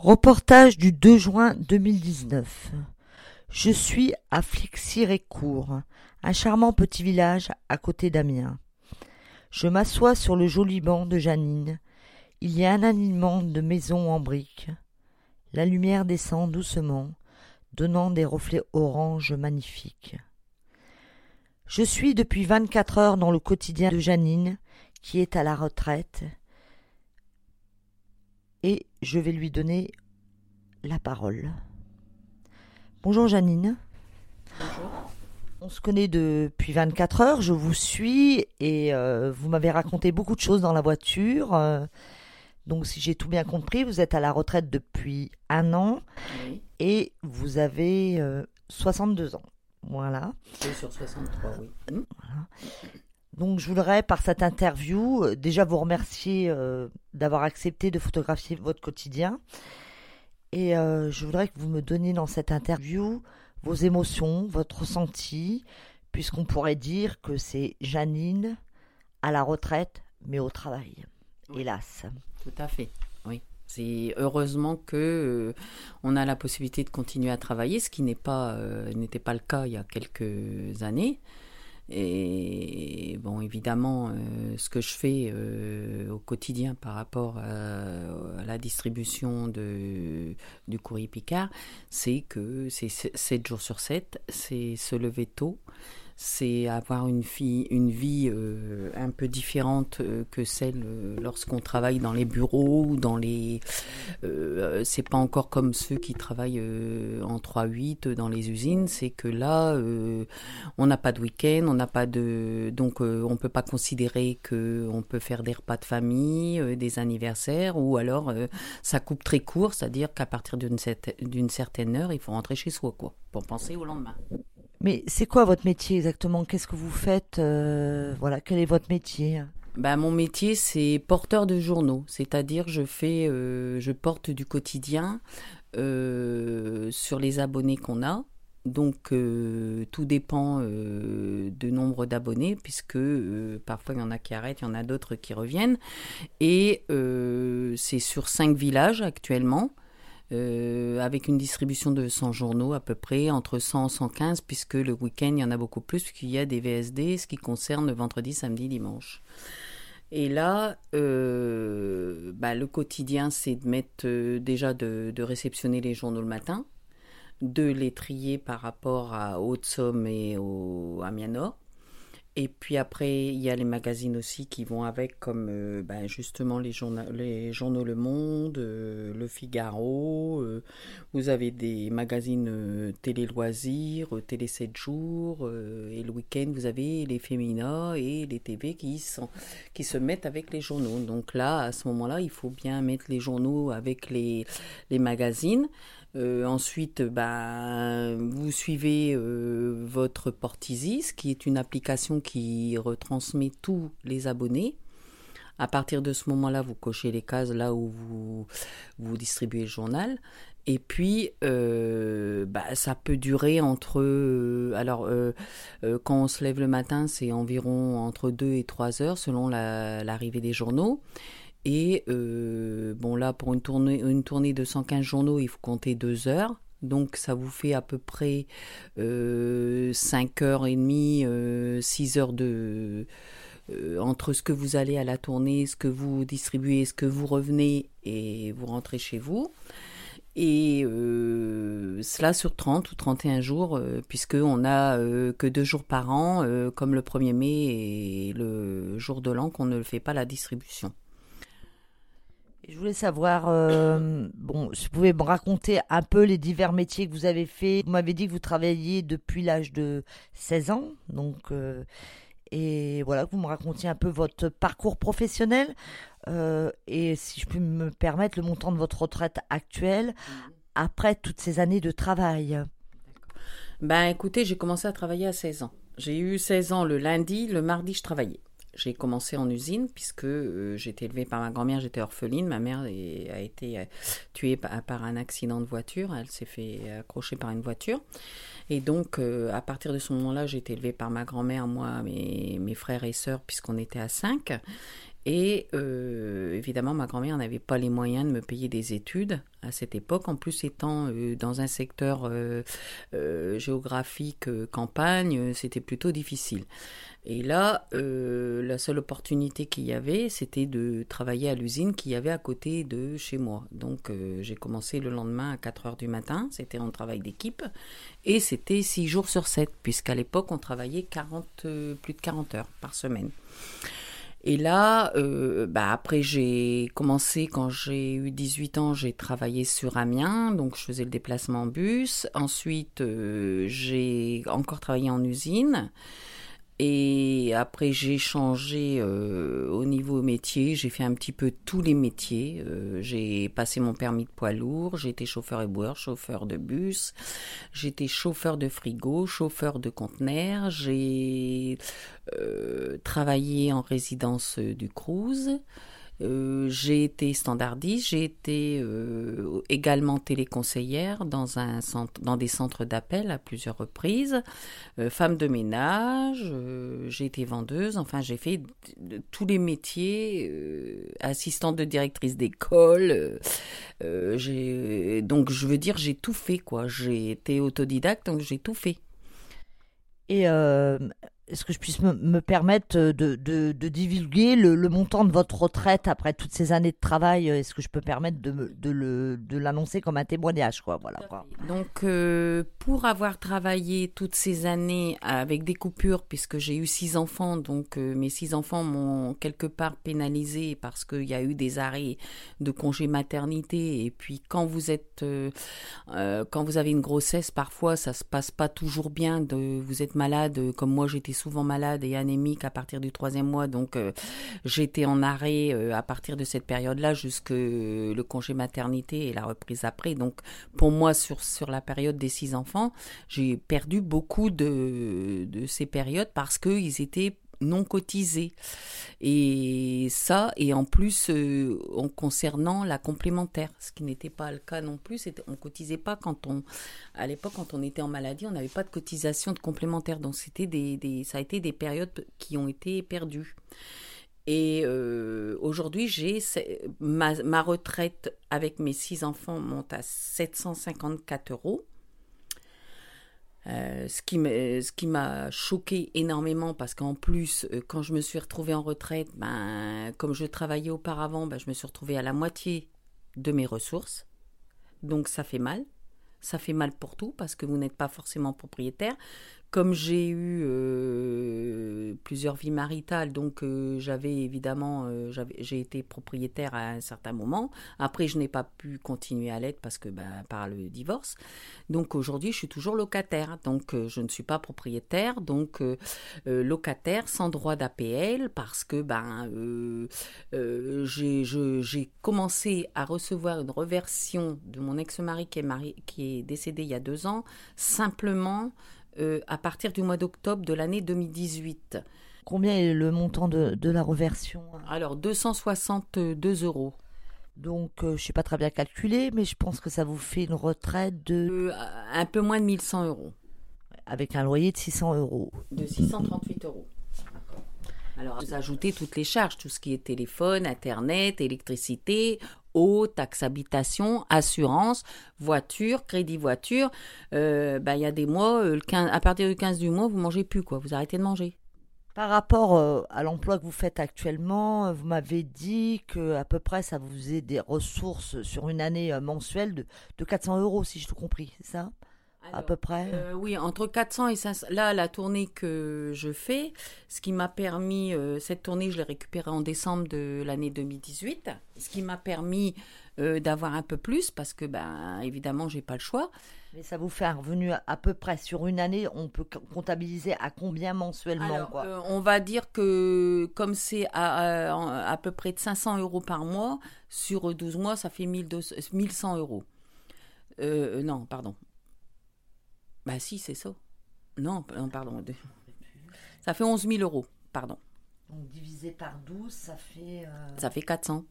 Reportage du 2 juin 2019. Je suis à Flixirécourt, un charmant petit village à côté d'Amiens. Je m'assois sur le joli banc de Janine. Il y a un alignement de maisons en briques. La lumière descend doucement, donnant des reflets orange magnifiques. Je suis depuis vingt-quatre heures dans le quotidien de Janine, qui est à la retraite, et je vais lui donner la parole. Bonjour Janine. Bonjour. On se connaît depuis 24 heures, je vous suis et euh, vous m'avez raconté beaucoup de choses dans la voiture. euh, donc si j'ai tout bien compris, vous êtes à la retraite depuis un an Oui, et vous avez euh, 62 ans. Voilà. deux sur 63, oui. Donc je voudrais par cette interview euh, déjà vous remercier euh, d'avoir accepté de photographier votre quotidien. Et euh, je voudrais que vous me donniez dans cette interview vos émotions, votre ressenti, puisqu'on pourrait dire que c'est Janine à la retraite, mais au travail. Oui. Hélas. Tout à fait, oui. C'est heureusement que euh, on a la possibilité de continuer à travailler, ce qui n'est pas n'était pas le cas il y a quelques années. Et bon, évidemment, euh, ce que je fais euh, au quotidien par rapport à, la distribution de, du courrier Picard, c'est que c'est 7 jours sur 7, c'est se lever tôt, c'est avoir une, vie, euh, un peu différente euh, que celle euh, lorsqu'on travaille dans les bureaux ou dans les. c'est pas encore comme ceux qui travaillent en 3-8 dans les usines. C'est que là, on n'a pas de week-end, on n'a pas de. Donc, on peut pas considérer que on peut faire des repas de famille, des anniversaires, ou alors ça coupe très court, c'est-à-dire qu'à partir d'une certaine heure, il faut rentrer chez soi, quoi, pour penser au lendemain. Mais c'est quoi votre métier exactement? Qu'est-ce que vous faites euh, Voilà, quel est votre métier? Bah, mon métier, c'est porteur de journaux, c'est-à-dire je fais, euh, je porte du quotidien euh, sur les abonnés qu'on a. Donc tout dépend du nombre d'abonnés, puisque parfois il y en a qui arrêtent, il y en a d'autres qui reviennent. Et c'est sur cinq villages actuellement. Euh, avec une distribution de 100 journaux à peu près, entre 100 et 115, puisque le week-end, il y en a beaucoup plus, puisqu'il y a des VSD, ce qui concerne vendredi, samedi, dimanche. Et là, euh, bah, le quotidien, c'est de mettre euh, déjà de, réceptionner les journaux le matin, de les trier par rapport à Haute-Somme et à Mianor. Et puis après, il y a les magazines aussi qui vont avec, comme bah, justement les, journa- les journaux Le Monde, euh, Le Figaro. euh, vous avez des magazines télé loisirs, télé 7 jours. et le week-end, vous avez les féminins et les TV qui, sont, qui se mettent avec les journaux. Donc là, à ce moment-là, il faut bien mettre les journaux avec les, les magazines. Euh, ensuite, bah, vous suivez euh, votre Portisis, qui est une application qui retransmet tous les abonnés. À partir de ce moment-là, vous cochez les cases là où vous, vous distribuez le journal. Et puis, euh, bah, ça peut durer entre... alors, quand on se lève le matin, c'est environ entre 2 et 3 heures selon la- l'arrivée des journaux. Et euh, bon, là, pour une tournée, une tournée de 115 journaux, il faut compter 2 heures. Donc, ça vous fait à peu près euh, 5 heures et demie, 6 heures de... euh, entre ce que vous allez à la tournée, ce que vous distribuez, ce que vous revenez et vous rentrez chez vous. Et euh, cela sur 30 ou 31 jours, euh, puisqu'on n'a euh, que deux jours par an, euh, comme le 1er mai et le jour de l'an, qu'on ne fait pas la distribution. Je voulais savoir, euh, bon, si vous pouvez me raconter un peu les divers métiers que vous avez fait. Vous m'avez dit que vous travailliez depuis l'âge de 16 ans, donc euh, et voilà, que vous me racontiez un peu votre parcours professionnel euh, et si je peux me permettre le montant de votre retraite actuelle après toutes ces années de travail. Ben écoutez, j'ai commencé à travailler à 16 ans. J'ai eu 16 ans le lundi, le mardi je travaillais. J'ai commencé en usine puisque euh, été élevée par ma grand-mère, j'étais orpheline. Ma mère a été euh, tuée par, un accident de voiture. Elle s'est fait accrocher par une voiture. Et donc, euh, à partir de ce moment-là, j'ai été élevée par ma grand-mère, moi, mes, frères et sœurs, puisqu'on était à 5. Et euh, évidemment, ma grand-mère n'avait pas les moyens de me payer des études à cette époque. En plus, étant euh, dans un secteur euh, géographique campagne, c'était plutôt difficile. Et là, la seule opportunité qu'il y avait, c'était de travailler à l'usine qu'il y avait à côté de chez moi. Donc, j'ai commencé le lendemain à 4 heures du matin. C'était un travail d'équipe. Et c'était 6 jours sur 7, puisqu'à l'époque, on travaillait 40, plus de 40 heures par semaine. Et là, euh, bah après j'ai commencé quand j'ai eu 18 ans, j'ai travaillé sur Amiens, donc je faisais le déplacement en bus. Ensuite, euh, j'ai encore travaillé en usine. Et après, j'ai changé euh, au niveau métier. J'ai fait un petit peu tous les métiers. Euh, j'ai passé mon permis de poids lourd. J'ai été chauffeur éboueur, chauffeur de bus. Été chauffeur de frigo, chauffeur de conteneur. J'ai euh, travaillé en résidence du cruise. Euh, j'ai été standardiste, j'ai été euh, également téléconseillère dans, un centre, dans des centres d'appel à plusieurs reprises, euh, femme de ménage, j'ai été vendeuse, enfin j'ai fait tous les métiers, assistante de directrice d'école, donc je veux dire j'ai tout fait quoi, j'ai été autodidacte donc j'ai tout fait. Et est-ce que je puisse me, permettre de, de, divulguer le, montant de votre retraite après toutes ces années de travail Est-ce que je peux permettre de, de l'annoncer comme un témoignage quoi, voilà. Donc, euh, pour avoir travaillé toutes ces années avec des coupures, puisque j'ai eu six enfants, donc euh, mes six enfants m'ont quelque part pénalisé parce qu'il y a eu des arrêts de congé maternité. Et puis, quand vous êtes, euh, quand vous avez une grossesse, parfois ça se passe pas toujours bien. De, vous êtes malade, comme moi j'étais souvent malade et anémique à partir du troisième mois, donc euh, j'étais en arrêt euh, à partir de cette période-là jusque le congé maternité et la reprise après. Donc pour moi, sur, sur la période des six enfants, j'ai perdu beaucoup de, de ces périodes parce qu'ils étaient non cotisés. Et ça, et en plus, euh, en concernant la complémentaire, ce qui n'était pas le cas non plus, on cotisait pas quand on, à l'époque, quand on était en maladie, on n'avait pas de cotisation de complémentaire. Donc des, ça a été des périodes qui ont été perdues. Et euh, aujourd'hui, j'ai ma, ma retraite avec mes six enfants monte à 754 euros. Euh, ce qui ce qui m'a choqué énormément parce qu'en plus euh, quand je me suis retrouvée en retraite ben comme je travaillais auparavant ben, je me suis retrouvée à la moitié de mes ressources. Donc ça fait mal. Ça fait mal pour tout parce que vous n'êtes pas forcément propriétaire comme j'ai eu euh, plusieurs vies maritales, donc euh, j'avais évidemment, euh, j'ai été propriétaire à un certain moment. Après, je n'ai pas pu continuer à l'être parce que bah, par le divorce. Donc aujourd'hui, je suis toujours locataire. Donc je ne suis pas propriétaire, donc locataire sans droit d'APL parce que ben j'ai commencé à recevoir une reversion de mon ex-mari qui est qui est décédé il y a deux ans, simplement euh, à partir du mois d'octobre de l'année 2018. Combien est le montant de, la reversion Alors 262 euros. Donc, euh, je ne sais pas très bien calculé, mais je pense que ça vous fait une retraite de... Euh, un peu moins de 1100 euros. Avec un loyer de 600 euros. De 638 euros. Alors, vous ajoutez toutes les charges, tout ce qui est téléphone, internet, électricité, taxe habitation, assurance, voiture, crédit voiture. Euh, bah, il y a des mois, euh, à partir du 15 du mois, vous mangez plus, quoi. Vous arrêtez de manger. Par rapport euh, à l'emploi que vous faites actuellement, vous m'avez dit que à peu près ça vous faisait des ressources sur une année mensuelle de, de 400 euros, si j'ai tout compris, c'est ça? À peu près euh, Oui, entre 400 et 500. Là, la tournée que je fais, ce qui m'a permis, euh, cette tournée, je l'ai récupérée en décembre de l'année 2018, ce qui m'a permis euh, d'avoir un peu plus, parce que, ben, évidemment, j'ai pas le choix. Mais ça vous fait un revenu à peu près sur une année, on peut comptabiliser à combien mensuellement quoi On va dire que comme c'est à, à, peu près de 500 euros par mois, sur 12 mois, ça fait 1100 euros. non, pardon, bah si, c'est ça. Non, pardon. Ça fait 11 000 euros, pardon. Donc divisé par 12, ça fait... Euh, ça fait 400.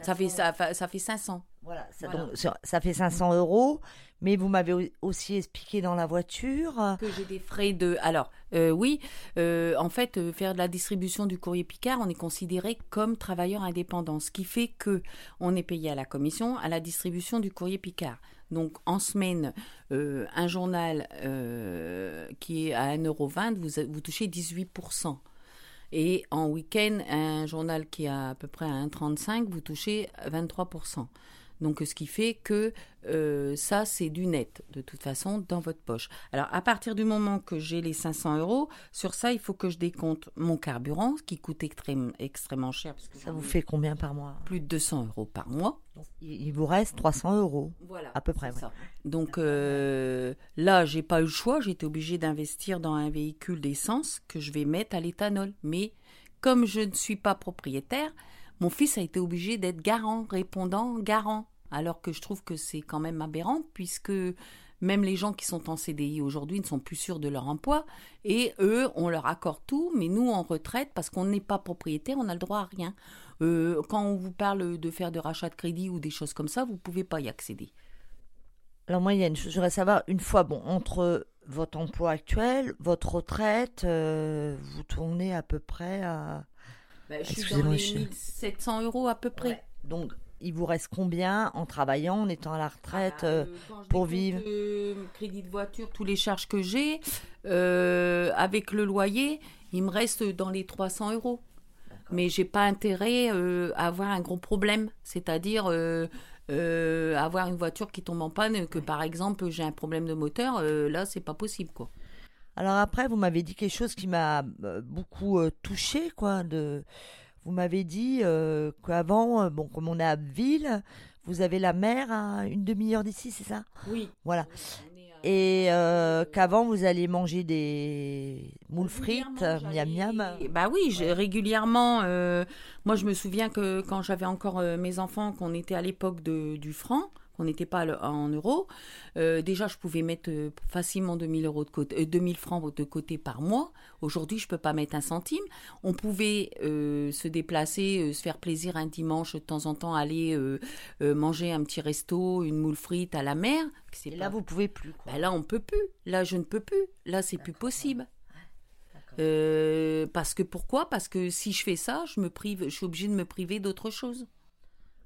Ça fait, ça, ça fait 500. Voilà, ça, Voilà. donc, ça- fait 500 euros, mais vous m'avez au- aussi expliqué dans la voiture. euh, que j'ai des frais de. Alors, euh, oui, euh, en fait, euh, faire de la distribution du courrier Picard, on est considéré comme travailleur indépendant, ce qui fait que on est payé à la commission à la distribution du courrier Picard. Donc, en semaine, euh, un journal euh, qui est à 1,20€, vous, vous touchez 18%. Et en week-end, un journal qui est à, à peu près à 1,35, vous touchez 23%. Donc, ce qui fait que euh, ça, c'est du net, de toute façon, dans votre poche. Alors, à partir du moment que j'ai les 500 euros, sur ça, il faut que je décompte mon carburant, ce qui coûte extrême- extrêmement cher, parce que Ça vous ai fait combien par mois? Plus de 200 euros par mois. il, vous reste 300 euros. Voilà. À peu près, ouais. ça. Donc euh, là, j'ai pas eu le choix. J'étais obligée d'investir dans un véhicule d'essence que je vais mettre à l'éthanol. Mais comme je ne suis pas propriétaire, mon fils a été obligé d'être garant, répondant, garant. Alors que je trouve que c'est quand même aberrant puisque même les gens qui sont en CDI aujourd'hui ne sont plus sûrs de leur emploi et eux, on leur accorde tout, mais nous en retraite parce qu'on n'est pas propriétaire, on n'a le droit à rien. Euh, quand on vous parle de faire de rachat de crédit ou des choses comme ça, vous pouvez pas y accéder. A une chose, je voudrais savoir, une fois, bon, entre votre emploi actuel, votre retraite, euh, vous tournez à peu près à... Ben, je suis dans les je- 1700 euros à peu près. Donc, il vous reste combien en travaillant, en étant à la retraite Ah, euh, euh, je pour vivre euh, crédit de voiture, tous les charges que j'ai, euh, avec le loyer, il me reste dans les 300 euros. Mais j'ai pas intérêt euh, à avoir un gros problème, c'est-à-dire euh, euh, avoir une voiture qui tombe en panne, que par exemple j'ai un problème de moteur, euh, là c'est pas possible quoi. Alors après, vous m'avez dit quelque chose qui m'a euh, beaucoup euh, touché, quoi. De, vous m'avez dit euh, qu'avant, bon, comme on est à Ville, vous avez la mer à une demi-heure d'ici, c'est ça? Oui. Voilà. Et euh, qu'avant, vous alliez manger des moules frites, miam miam? Bah oui, régulièrement. euh, moi, je me souviens que quand j'avais encore mes enfants, qu'on était à l'époque du franc, qu'on n'était pas en euros, euh, déjà, je pouvais mettre euh, facilement 2000 euros de côté, euh, 2000 francs de côté par mois. Aujourd'hui, je peux pas mettre un centime. On pouvait euh, se déplacer, se faire plaisir un dimanche de temps en temps, aller manger un petit resto, une moule frite à la mer. Pas- là, vous pouvez plus, quoi. bah là, on peut plus. Là, je ne peux plus. Là, c'est plus possible. Parce que pourquoi? Parce que si je fais ça, je me prive, je suis obligée de me priver d'autre chose.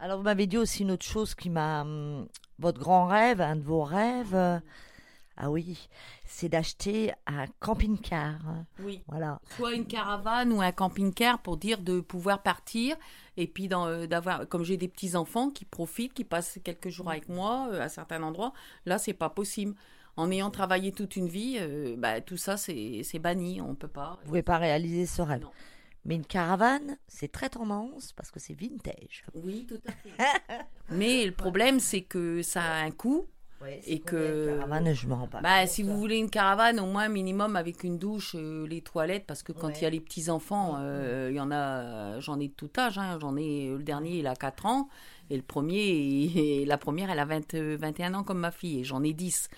Alors, vous m'avez dit aussi une autre chose qui m'a. hum, votre grand rêve, un de vos rêves. euh, ah oui, c'est d'acheter un camping-car. Oui. Voilà. Soit une caravane ou un camping-car pour dire de pouvoir partir et puis euh, d'avoir, comme j'ai des petits enfants qui profitent, qui passent quelques jours avec moi euh, à certains endroits, là c'est pas possible. En ayant travaillé toute une vie, euh, bah, tout ça c'est, c'est banni, on peut pas. Vous pouvez pas réaliser ce rêve. Non. Mais une caravane, c'est très tendance parce que c'est vintage. Oui, tout à fait. Mais le problème c'est que ça a un coût. Et que- Une caravane, je pas. Bah, si vous voulez une caravane, au moins minimum avec une douche, euh, les toilettes, parce que quand il y a Ouais. les petits enfants, euh, il y en a, euh, j'en ai de tout âge, hein, j'en ai le dernier il a 4 ans et le premier et la première elle a 20, euh, 21 ans comme ma fille et j'en ai 10.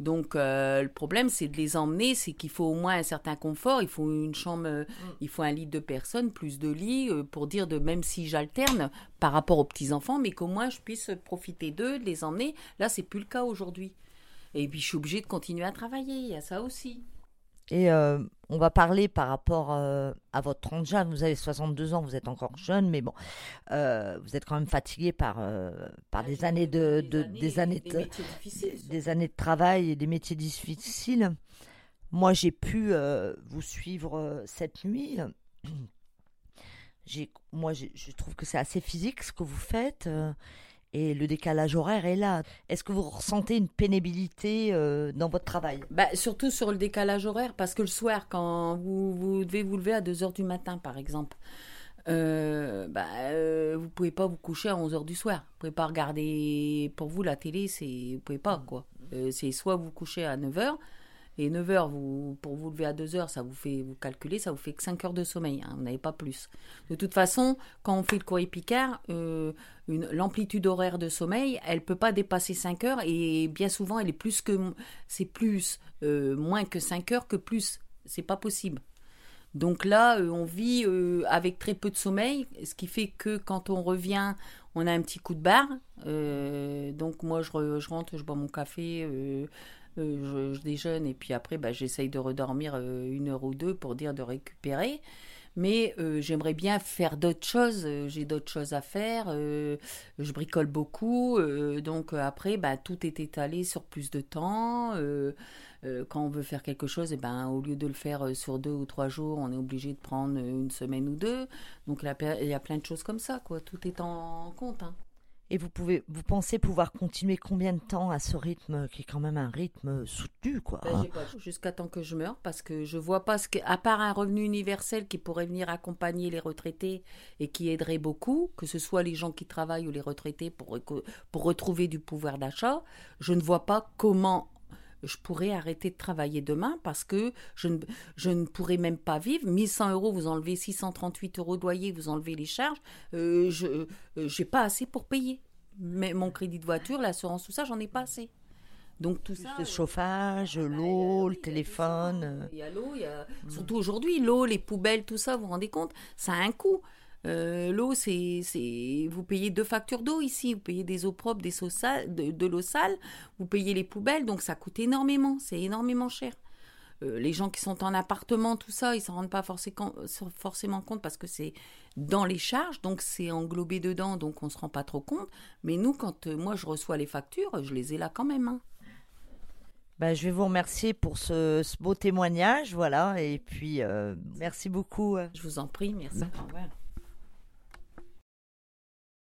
Donc euh, le problème c'est de les emmener, c'est qu'il faut au moins un certain confort, il faut une chambre, euh, il faut un lit de personnes, plus de lits euh, pour dire de même si j'alterne par rapport aux petits enfants, mais qu'au moins je puisse profiter d'eux, de les emmener. Là c'est plus le cas aujourd'hui. Et puis je suis obligée de continuer à travailler, il y a ça aussi. Et euh, on va parler par rapport euh, à votre 30 jeune. Vous avez 62 ans, vous êtes encore jeune, mais bon, euh, vous êtes quand même fatigué par, euh, des années de, de- des années travail et des métiers difficiles. Moi, j'ai pu vous suivre cette nuit. Moi, je trouve que c'est assez physique ce que vous faites. Et le décalage horaire est là. Est-ce que vous ressentez une pénibilité euh, dans votre travail? Bah, surtout sur le décalage horaire, parce que le soir, quand vous, vous devez vous lever à 2h du matin, par exemple, euh, bah, euh, vous pouvez pas vous coucher à 11h du soir. Vous pouvez pas regarder, pour vous, la télé, c'est, vous pouvez pas, quoi. Euh, c'est soit vous couchez à 9h, et 9h, vous, pour vous lever à 2h, ça vous fait, vous calculez, ça vous fait que 5 heures de sommeil, hein, vous n'avez pas plus. De toute façon, quand on fait le courrier Picard, euh, l'amplitude horaire de sommeil, elle peut pas dépasser 5 heures, et bien souvent, elle est plus que, c'est plus, euh, moins que 5 heures que plus. C'est pas possible. Donc là, euh, on vit euh, avec très peu de sommeil, ce qui fait que quand on revient, on a un petit coup de barre. Euh, donc moi, je, rentre, je bois mon café, euh, je, déjeune et puis après, bah, j'essaye de redormir une heure ou deux pour dire de récupérer. Mais j'aimerais bien faire d'autres choses. J'ai d'autres choses à faire. je bricole beaucoup. donc après, bah, tout est étalé sur plus de temps. Euh, quand on veut faire quelque chose, eh ben, au lieu de le faire euh, sur deux ou trois jours, on est obligé de prendre euh, une semaine ou deux. Donc il y a plein de choses comme ça, quoi. Tout est en compte. Hein. Et vous pouvez, vous pensez pouvoir continuer combien de temps à ce rythme qui est quand même un rythme soutenu, quoi ben, Jusqu'à temps que je meure, parce que je vois pas ce que, à part un revenu universel qui pourrait venir accompagner les retraités et qui aiderait beaucoup, que ce soit les gens qui travaillent ou les retraités pour pour retrouver du pouvoir d'achat, je ne vois pas comment je pourrais arrêter de travailler demain parce que je ne, je ne pourrais même pas vivre. 1100 euros, vous enlevez 638 euros de loyer, vous enlevez les charges, euh, je n'ai euh, pas assez pour payer. Mais mon crédit de voiture, l'assurance, tout ça, j'en ai pas assez. Donc tout ça. Le chauffage, ah, l'eau, le téléphone. Il y a l'eau, il y a... surtout aujourd'hui, l'eau, les poubelles, tout ça, vous vous rendez compte Ça a un coût. Euh, l'eau, c'est, c'est, vous payez deux factures d'eau ici. Vous payez des eaux propres, des de, l'eau sale. Vous payez les poubelles, donc ça coûte énormément. C'est énormément cher. Euh, les gens qui sont en appartement, tout ça, ils s'en rendent pas forcément compte parce que c'est dans les charges, donc c'est englobé dedans, donc on se rend pas trop compte. Mais nous, quand euh, moi je reçois les factures, je les ai là quand même. Hein. Ben, je vais vous remercier pour ce, beau témoignage, voilà, et puis merci beaucoup. Je vous en prie, merci. Au revoir.